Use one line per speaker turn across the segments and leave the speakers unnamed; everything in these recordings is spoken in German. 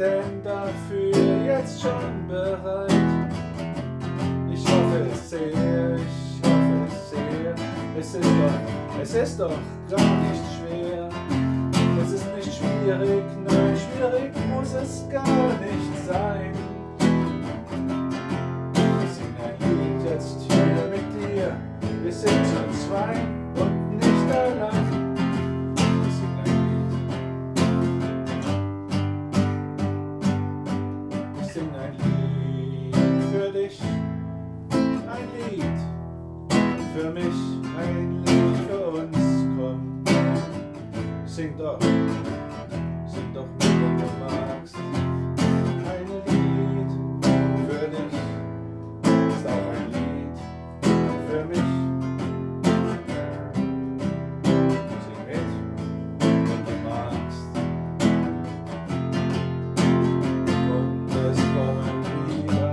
denn dafür jetzt schon bereit? Ich hoffe sehr, ich hoffe sehr. Es ist doch, es ist doch gar nicht schwer. Es ist nicht schwierig, nein, schwierig muss es gar nicht sein. Sing ein Lied jetzt hier mit dir. Wir sind zu zwei und nicht allein. Sing ein Lied. Sing ein Lied für dich. Ein Lied für mich, ein Lied für uns. Komm, sing doch, sing doch mit, wenn du magst. Ein Lied für dich ist auch ein Lied für mich. Sing mit, wenn du magst. Und es kommen wieder,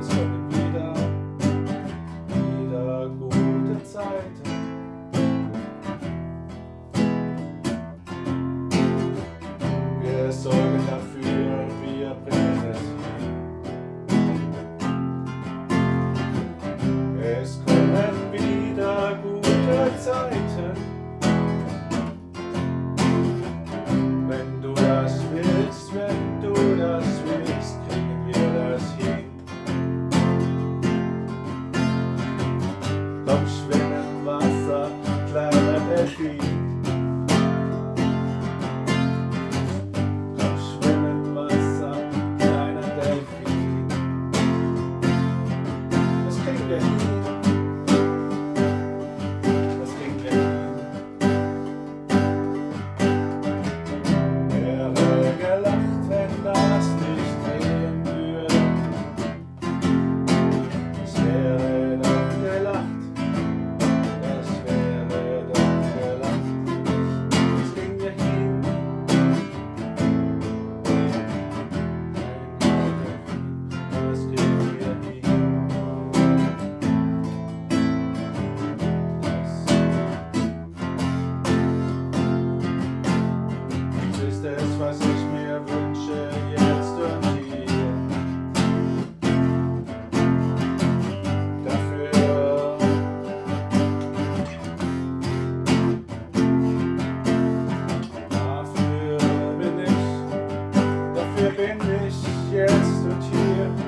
es kommen wieder, wieder gute Zeiten. gets to cheer.